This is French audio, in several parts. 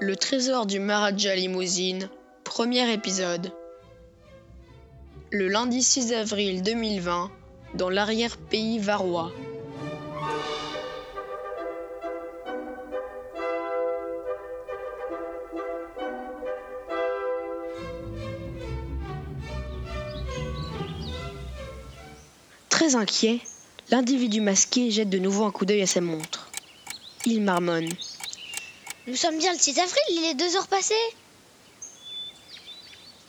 Le trésor du Maharaja Limousine, premier épisode. Le lundi 6 avril 2020, dans l'arrière-pays varois. Très inquiet, l'individu masqué jette de nouveau un coup d'œil à sa montre. Il marmonne. Nous sommes bien le 6 avril, il est deux heures passées.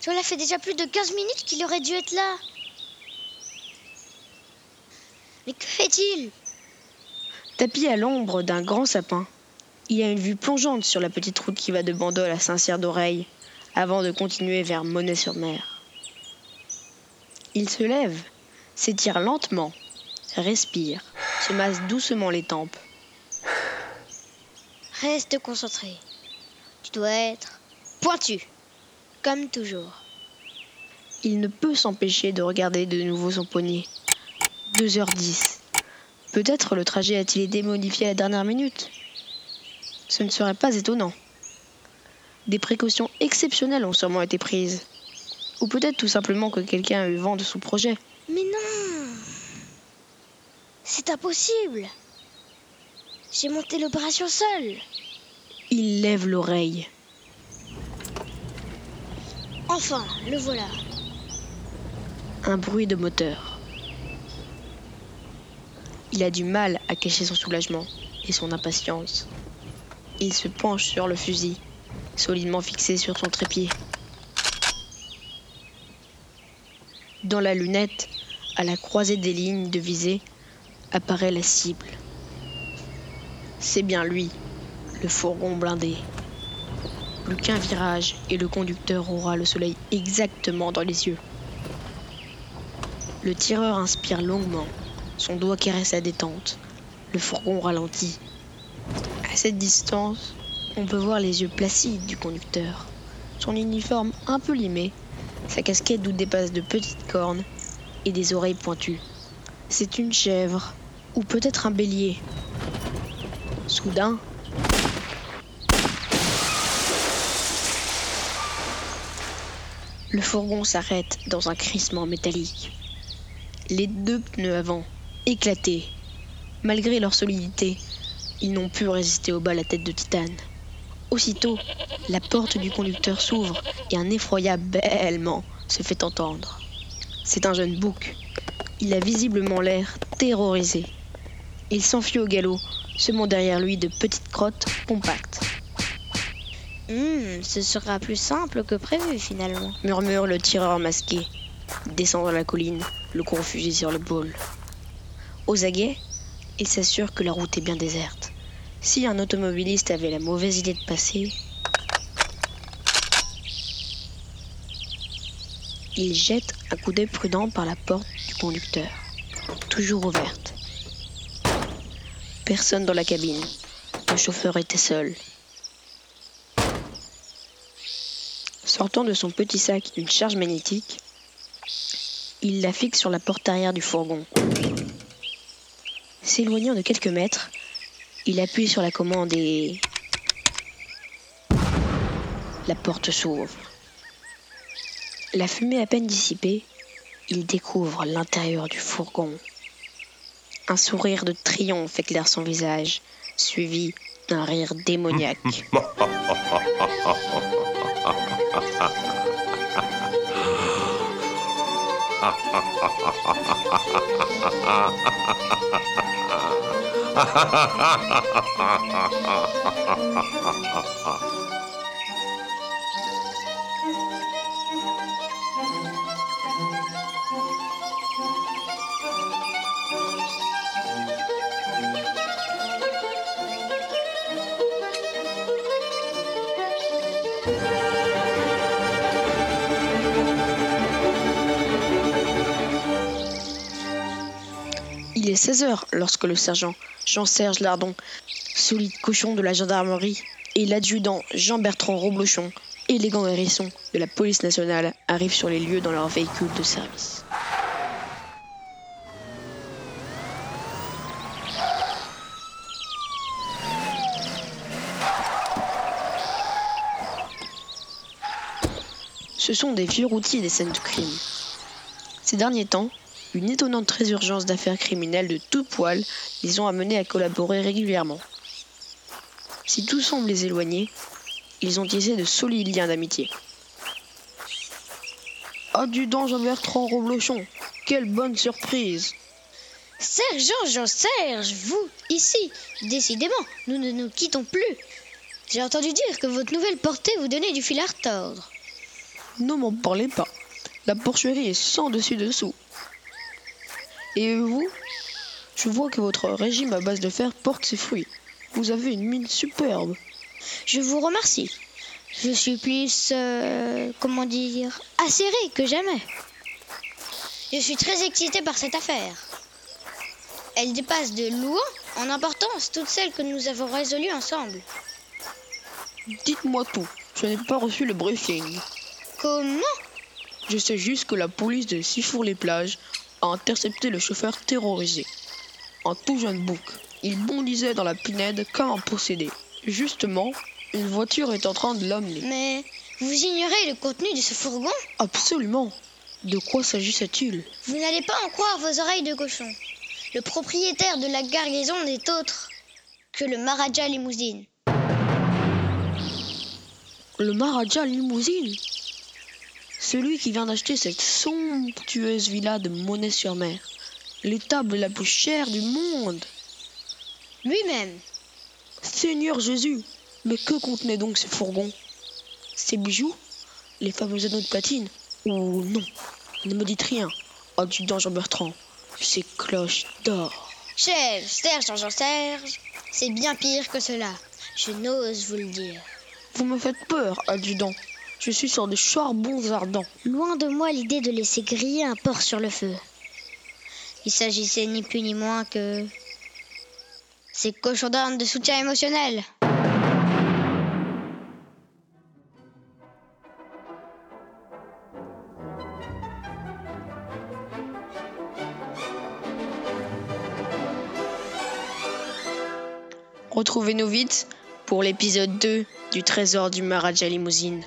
Cela fait déjà plus de 15 minutes qu'il aurait dû être là. Mais que fait-il? Tapis à l'ombre d'un grand sapin, il a une vue plongeante sur la petite route qui va de Bandol à Saint-Cyr d'Oreille, avant de continuer vers Monet-sur-Mer. Il se lève, s'étire lentement, respire, se masse doucement les tempes. Reste concentré. Tu dois être pointu, comme toujours. Il ne peut s'empêcher de regarder de nouveau son poignet. 2h10. Peut-être le trajet a-t-il été modifié à la dernière minute? Ce ne serait pas étonnant. Des précautions exceptionnelles ont sûrement été prises. Ou peut-être tout simplement que quelqu'un a eu vent de son projet. Mais non C'est impossible J'ai monté l'opération seul Il lève l'oreille. Enfin, le voilà. Un bruit de moteur. Il a du mal à cacher son soulagement et son impatience. Il se penche sur le fusil, solidement fixé sur son trépied. Dans la lunette, à la croisée des lignes de visée, apparaît la cible. C'est bien lui, le fourgon blindé. Plus qu'un virage et le conducteur aura le soleil exactement dans les yeux. Le tireur inspire longuement, son doigt caresse la détente. Le fourgon ralentit. À cette distance, on peut voir les yeux placides du conducteur, son uniforme un peu limé, sa casquette d'où dépassent de petites cornes et des oreilles pointues. C'est une chèvre, ou peut-être un bélier. Soudain, le fourgon s'arrête dans un crissement métallique. Les deux pneus avant, éclatés, malgré leur solidité, ils n'ont pu résister au bas la tête de titane. Aussitôt, la porte du conducteur s'ouvre et un effroyable bêlement se fait entendre. C'est un jeune bouc. Il a visiblement l'air terrorisé. Il s'enfuit au galop, semant derrière lui de petites crottes compactes. Hmm, ce sera plus simple que prévu finalement. Murmure le tireur masqué, descendant la colline, le court fusil sur l'épaule. Aux aguets, il s'assure que la route est bien déserte. Si un automobiliste avait la mauvaise idée de passer, il jette un coup d'œil prudent par la porte du conducteur, toujours ouverte. Personne dans la cabine. Le chauffeur était seul. Sortant de son petit sac une charge magnétique, il la fixe sur la porte arrière du fourgon. S'éloignant de quelques mètres, il appuie sur la commande et... La porte s'ouvre. La fumée à peine dissipée, il découvre l'intérieur du fourgon. Un sourire de triomphe éclaire son visage, suivi d'un rire démoniaque. Il est 16 heures lorsque le sergent Jean-Serge Lardon, solide cochon de la gendarmerie, et l'adjudant Jean-Bertrand Roblochon, élégant hérisson de la police nationale, arrivent sur les lieux dans leur véhicule de service. Ce sont des vieux routiers des scènes de crime. Ces derniers temps, une étonnante résurgence d'affaires criminelles de tout poil les ont amenés à collaborer régulièrement. Si tout semble les éloigner, ils ont tissé de solides liens d'amitié. Adjudant Jean-Bertrand Roblochon, quelle bonne surprise Sergent Jean-Serge, vous, ici, décidément, nous ne nous quittons plus. J'ai entendu dire que votre nouvelle portée vous donnait du fil à retordre. Ne m'en parlez pas. La porcherie est sans dessus dessous. Et vous? Je vois que votre régime à base de fer porte ses fruits. Vous avez une mine superbe. Je vous remercie. Je suis plus, euh, comment dire, acéré que jamais. Je suis très excité par cette affaire. Elle dépasse de loin en importance toutes celles que nous avons résolues ensemble. Dites-moi tout. Je n'ai pas reçu le briefing. Comment Je sais juste que la police de Sifour-les-Plages a intercepté le chauffeur terrorisé. Un tout jeune bouc. Il bondissait dans la pinède comme un possédé. Justement, une voiture est en train de l'emmener. Mais vous ignorez le contenu de ce fourgon Absolument. De quoi s'agissait-il Vous n'allez pas en croire vos oreilles de cochon. Le propriétaire de la garnison n'est autre que le Maharaja Limousine. Le Maharaja Limousine? Celui qui vient d'acheter cette somptueuse villa de Monet-sur-Mer. L'étable la plus chère du monde. Lui-même. Seigneur Jésus Mais que contenait donc ce fourgon Ces bijoux? Les fameux anneaux de platine? Ou non Ne me dites rien, adjudant Jean-Bertrand. Ces cloches d'or. Chef, Serge, Jean Serge, c'est bien pire que cela. Je n'ose vous le dire. Vous me faites peur, adjudant. Je suis sur des charbons ardents. Loin de moi l'idée de laisser griller un porc sur le feu. Il s'agissait ni plus ni moins que. Ces cochons d'âne de soutien émotionnel. Retrouvez-nous vite pour l'épisode 2 du Trésor du Maharaja Limousine.